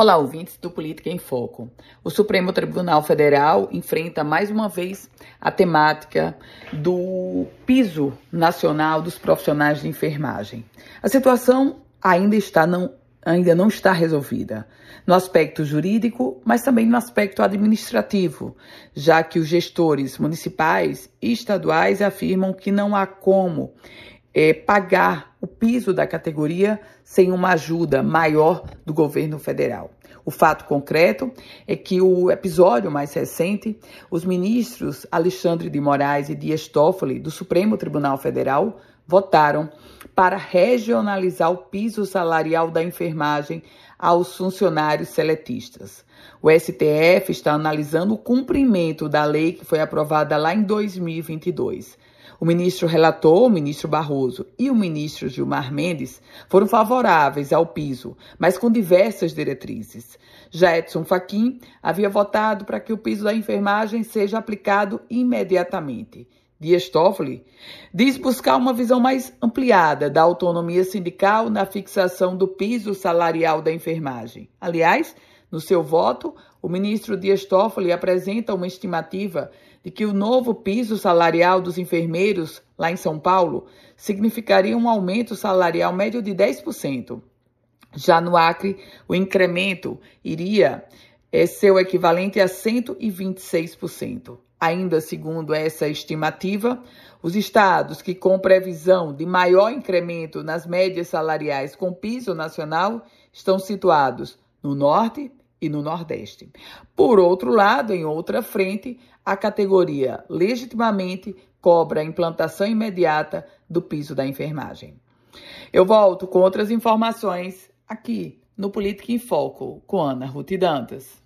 Olá, ouvintes do Política em Foco. O Supremo Tribunal Federal enfrenta mais uma vez a temática do piso nacional dos profissionais de enfermagem. A situação ainda está não, ainda não está resolvida no aspecto jurídico, mas também no aspecto administrativo, já que os gestores municipais e estaduais afirmam que não há como é, pagar o piso da categoria sem uma ajuda maior do governo federal. O fato concreto é que o episódio mais recente, os ministros Alexandre de Moraes e Dias Toffoli do Supremo Tribunal Federal votaram para regionalizar o piso salarial da enfermagem aos funcionários seletistas. O STF está analisando o cumprimento da lei que foi aprovada lá em 2022. O ministro relator, o ministro Barroso e o ministro Gilmar Mendes foram favoráveis ao piso, mas com diversas diretrizes. Já Edson Fachin havia votado para que o piso da enfermagem seja aplicado imediatamente. Dias Toffoli diz buscar uma visão mais ampliada da autonomia sindical na fixação do piso salarial da enfermagem. Aliás, no seu voto, o ministro Dias Toffoli apresenta uma estimativa de que o novo piso salarial dos enfermeiros lá em São Paulo significaria um aumento salarial médio de 10%. Já no Acre, o incremento iria é, ser o equivalente a 126%. Ainda segundo essa estimativa, os estados que com previsão de maior incremento nas médias salariais com piso nacional estão situados no Norte, e no Nordeste. Por outro lado, em outra frente, a categoria legitimamente cobra a implantação imediata do piso da enfermagem. Eu volto com outras informações aqui no Política em Foco com Ana Ruth Dantas.